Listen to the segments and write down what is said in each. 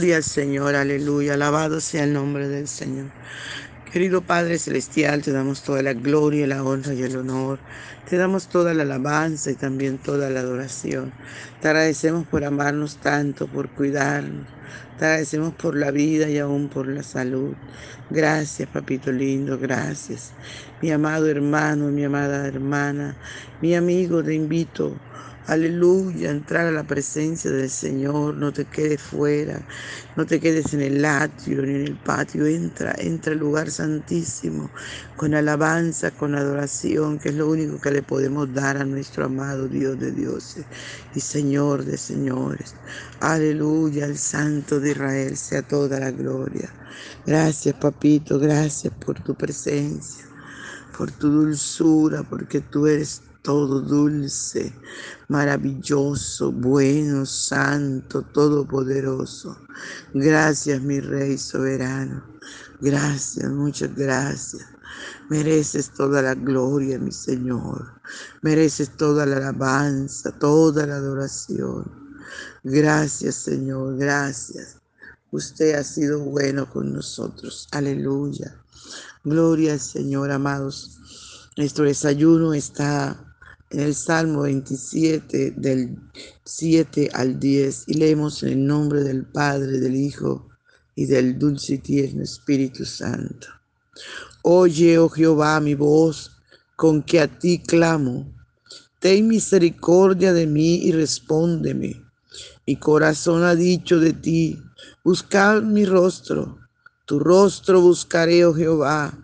Gloria al Señor, aleluya. Alabado sea el nombre del Señor. Querido Padre Celestial, te damos toda la gloria, la honra y el honor. Te damos toda la alabanza y también toda la adoración. Te agradecemos por amarnos tanto, por cuidarnos. Te agradecemos por la vida y aún por la salud. Gracias, papito lindo, gracias. Mi amado hermano, mi amada hermana, mi amigo, te invito Aleluya, entrar a la presencia del Señor, no te quedes fuera, no te quedes en el atrio ni en el patio, entra, entra al lugar santísimo con alabanza, con adoración, que es lo único que le podemos dar a nuestro amado Dios de dioses y Señor de señores. Aleluya, al Santo de Israel sea toda la gloria. Gracias, papito, gracias por tu presencia, por tu dulzura, porque tú eres todo dulce, maravilloso, bueno, santo, todopoderoso. Gracias, mi Rey soberano. Gracias, muchas gracias. Mereces toda la gloria, mi Señor. Mereces toda la alabanza, toda la adoración. Gracias, Señor, gracias. Usted ha sido bueno con nosotros. Aleluya. Gloria Señor, amados. Nuestro desayuno está en el Salmo 27 del 7 al 10 y leemos en el nombre del Padre, del Hijo y del dulce y tierno Espíritu Santo. Oye, oh Jehová, mi voz, con que a ti clamo. Ten misericordia de mí y respóndeme. Mi corazón ha dicho de ti, buscar mi rostro. Tu rostro buscaré, oh Jehová.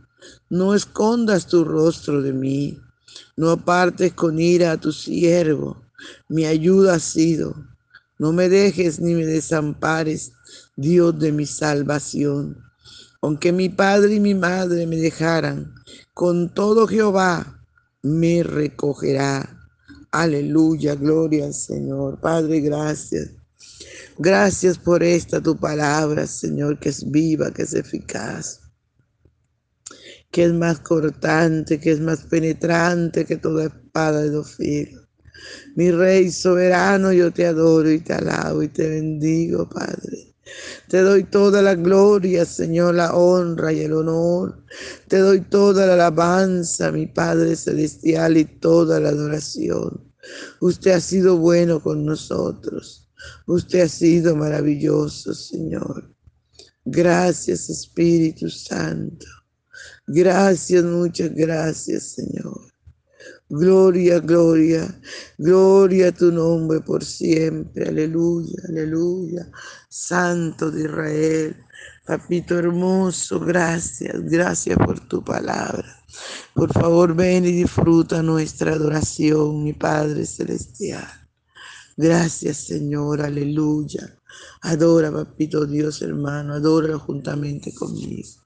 No escondas tu rostro de mí. No apartes con ira a tu siervo, mi ayuda ha sido. No me dejes ni me desampares, Dios de mi salvación. Aunque mi padre y mi madre me dejaran, con todo Jehová me recogerá. Aleluya, gloria al Señor. Padre, gracias. Gracias por esta tu palabra, Señor, que es viva, que es eficaz que es más cortante, que es más penetrante que toda espada de dos filos. Mi Rey soberano, yo te adoro y te alabo y te bendigo, Padre. Te doy toda la gloria, Señor, la honra y el honor. Te doy toda la alabanza, mi Padre Celestial, y toda la adoración. Usted ha sido bueno con nosotros. Usted ha sido maravilloso, Señor. Gracias, Espíritu Santo. Gracias, muchas gracias, Señor. Gloria, gloria, gloria a tu nombre por siempre. Aleluya, aleluya. Santo de Israel. Papito hermoso, gracias, gracias por tu palabra. Por favor, ven y disfruta nuestra adoración, mi Padre Celestial. Gracias, Señor, aleluya. Adora, papito Dios hermano, adora juntamente conmigo.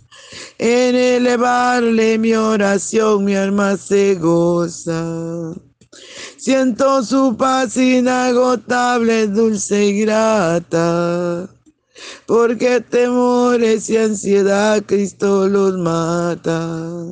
en elevarle mi oración mi alma se goza. Siento su paz inagotable, dulce y grata, porque temores y ansiedad Cristo los mata.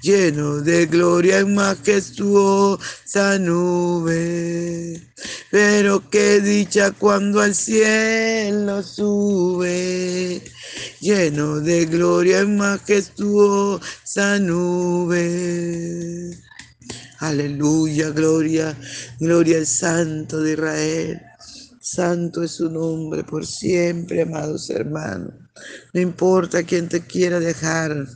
lleno de gloria y majestuosa nube. Pero qué dicha cuando al cielo sube, lleno de gloria y majestuosa nube. Aleluya, gloria, gloria al Santo de Israel. Santo es su nombre por siempre, amados hermanos. No importa quién te quiera dejar,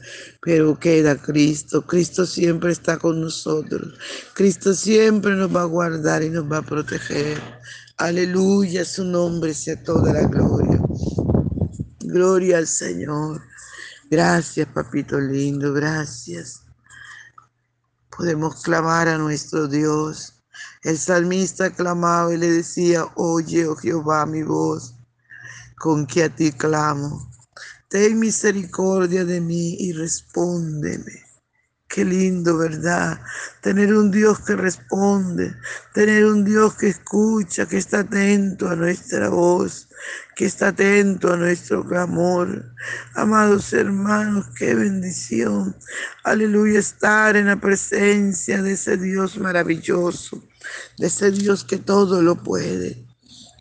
pero queda Cristo. Cristo siempre está con nosotros. Cristo siempre nos va a guardar y nos va a proteger. Aleluya, su nombre sea toda la gloria. Gloria al Señor. Gracias, papito lindo, gracias. Podemos clamar a nuestro Dios. El salmista clamaba y le decía, oye, oh Jehová, mi voz, con que a ti clamo ten misericordia de mí y respóndeme. Qué lindo, ¿verdad? Tener un Dios que responde, tener un Dios que escucha, que está atento a nuestra voz, que está atento a nuestro clamor. Amados hermanos, qué bendición. Aleluya, estar en la presencia de ese Dios maravilloso, de ese Dios que todo lo puede.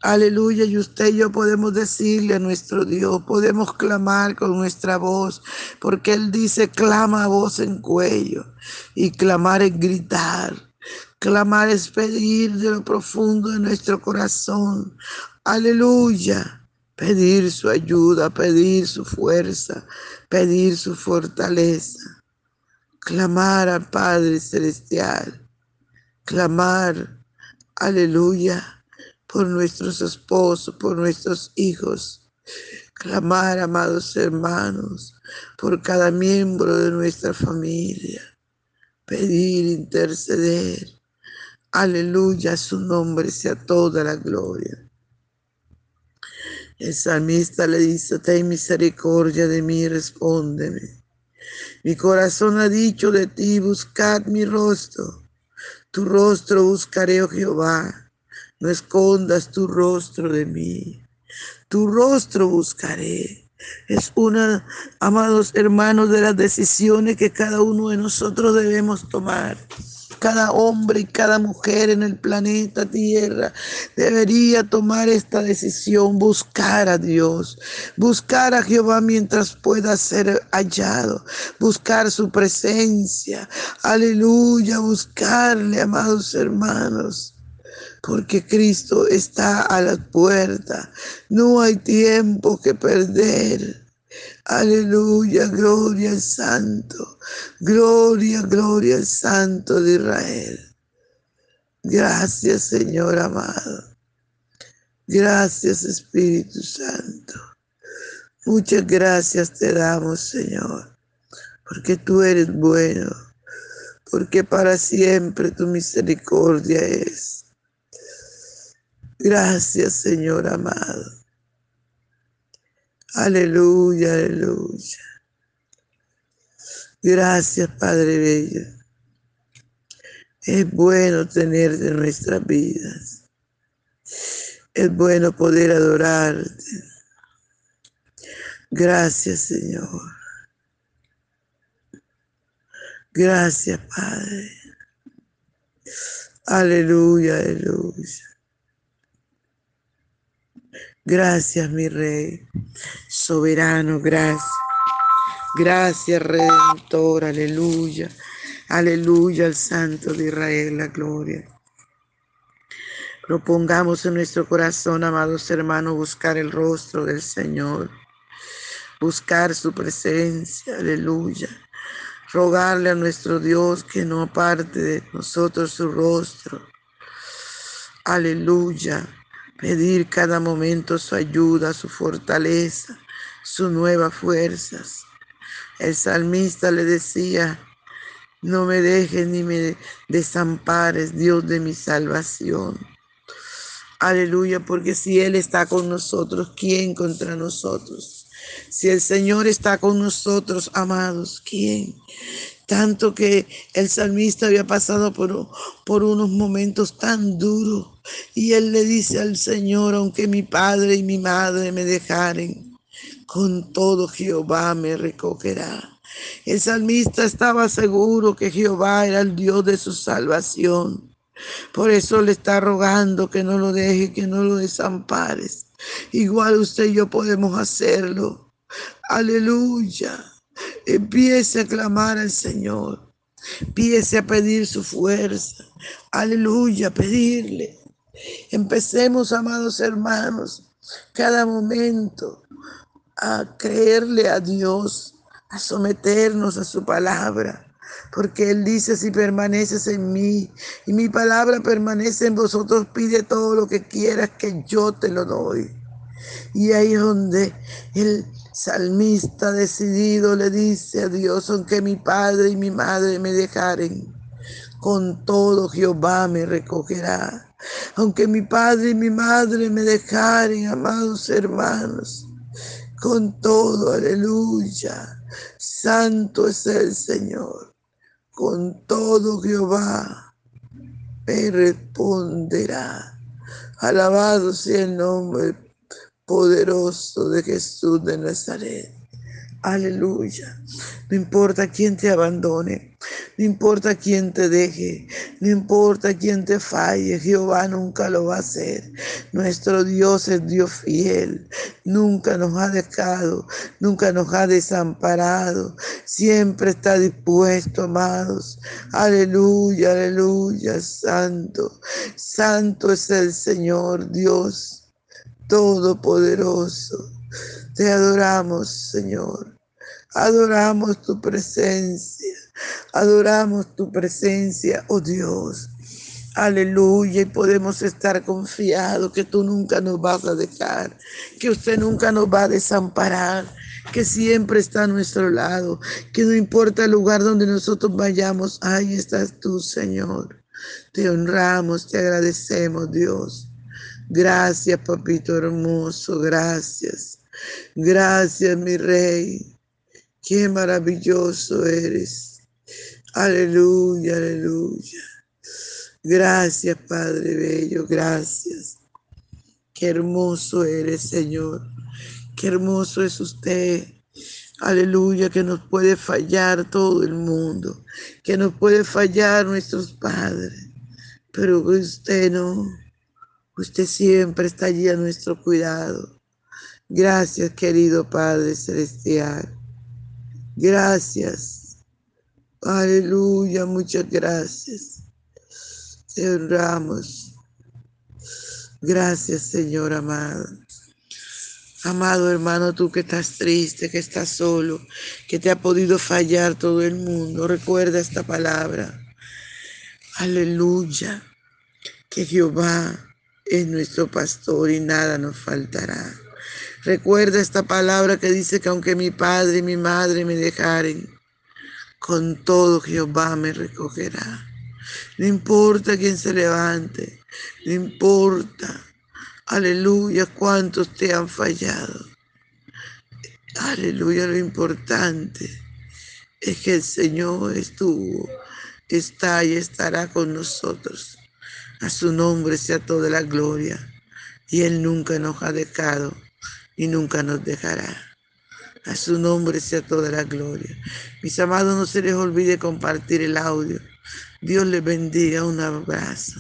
Aleluya, y usted y yo podemos decirle a nuestro Dios, podemos clamar con nuestra voz, porque Él dice, clama a voz en cuello, y clamar es gritar, clamar es pedir de lo profundo de nuestro corazón. Aleluya, pedir su ayuda, pedir su fuerza, pedir su fortaleza, clamar al Padre Celestial, clamar, aleluya por nuestros esposos, por nuestros hijos. Clamar, amados hermanos, por cada miembro de nuestra familia. Pedir, interceder. Aleluya, su nombre sea toda la gloria. El salmista le dice, ten misericordia de mí, respóndeme. Mi corazón ha dicho de ti, buscad mi rostro. Tu rostro buscaré, oh Jehová no escondas tu rostro de mí. Tu rostro buscaré. Es una, amados hermanos, de las decisiones que cada uno de nosotros debemos tomar. Cada hombre y cada mujer en el planeta Tierra debería tomar esta decisión, buscar a Dios, buscar a Jehová mientras pueda ser hallado, buscar su presencia. Aleluya, buscarle, amados hermanos porque Cristo está a la puerta. No hay tiempo que perder. Aleluya, gloria al Santo. Gloria, gloria al Santo de Israel. Gracias, Señor amado. Gracias, Espíritu Santo. Muchas gracias te damos, Señor, porque tú eres bueno, porque para siempre tu misericordia es. Gracias, Señor amado. Aleluya, aleluya. Gracias, Padre Bello. Es bueno tenerte en nuestras vidas. Es bueno poder adorarte. Gracias, Señor. Gracias, Padre. Aleluya, aleluya. Gracias, mi Rey. Soberano, gracias. Gracias, Redentor, aleluya. Aleluya al Santo de Israel, la gloria. Propongamos en nuestro corazón, amados hermanos, buscar el rostro del Señor, buscar su presencia, aleluya. Rogarle a nuestro Dios que no aparte de nosotros su rostro. Aleluya. Pedir cada momento su ayuda, su fortaleza, sus nuevas fuerzas. El salmista le decía, no me dejes ni me desampares, Dios de mi salvación. Aleluya, porque si Él está con nosotros, ¿quién contra nosotros? Si el Señor está con nosotros, amados, ¿quién? Tanto que el salmista había pasado por, por unos momentos tan duros. Y él le dice al Señor, aunque mi padre y mi madre me dejaren, con todo Jehová me recogerá. El salmista estaba seguro que Jehová era el Dios de su salvación. Por eso le está rogando que no lo deje, que no lo desampares. Igual usted y yo podemos hacerlo. Aleluya. Empiece a clamar al Señor. Empiece a pedir su fuerza. Aleluya, pedirle. Empecemos, amados hermanos, cada momento a creerle a Dios, a someternos a su palabra porque Él dice, si permaneces en mí y mi palabra permanece en vosotros, pide todo lo que quieras que yo te lo doy. Y ahí es donde el salmista decidido le dice a Dios, aunque mi padre y mi madre me dejaren, con todo Jehová me recogerá. Aunque mi padre y mi madre me dejaren, amados hermanos, con todo, aleluya. Santo es el Señor con todo Jehová me responderá. Alabado sea el nombre poderoso de Jesús de Nazaret. Aleluya. No importa quién te abandone, no importa quién te deje, no importa quién te falle, Jehová nunca lo va a hacer. Nuestro Dios es Dios fiel, nunca nos ha dejado, nunca nos ha desamparado, siempre está dispuesto, amados. Aleluya, aleluya, santo. Santo es el Señor Dios Todopoderoso. Te adoramos, Señor. Adoramos tu presencia. Adoramos tu presencia, oh Dios. Aleluya. Y podemos estar confiados que tú nunca nos vas a dejar, que usted nunca nos va a desamparar, que siempre está a nuestro lado, que no importa el lugar donde nosotros vayamos, ahí estás tú, Señor. Te honramos, te agradecemos, Dios. Gracias, papito hermoso, gracias. Gracias, mi rey. Qué maravilloso eres. Aleluya, aleluya. Gracias, Padre Bello, gracias. Qué hermoso eres, Señor. Qué hermoso es usted. Aleluya, que nos puede fallar todo el mundo, que nos puede fallar nuestros padres, pero usted no. Usted siempre está allí a nuestro cuidado. Gracias, querido Padre Celestial. Gracias. Aleluya, muchas gracias. Te honramos. Gracias, Señor amado. Amado hermano, tú que estás triste, que estás solo, que te ha podido fallar todo el mundo, recuerda esta palabra. Aleluya. Que Jehová es nuestro pastor y nada nos faltará. Recuerda esta palabra que dice que aunque mi padre y mi madre me dejaren, con todo Jehová me recogerá. No importa quién se levante, no importa, aleluya, cuántos te han fallado. Aleluya, lo importante es que el Señor estuvo, está y estará con nosotros. A su nombre sea toda la gloria y Él nunca nos ha dejado y nunca nos dejará. A su nombre sea toda la gloria. Mis amados, no se les olvide compartir el audio. Dios les bendiga. Un abrazo.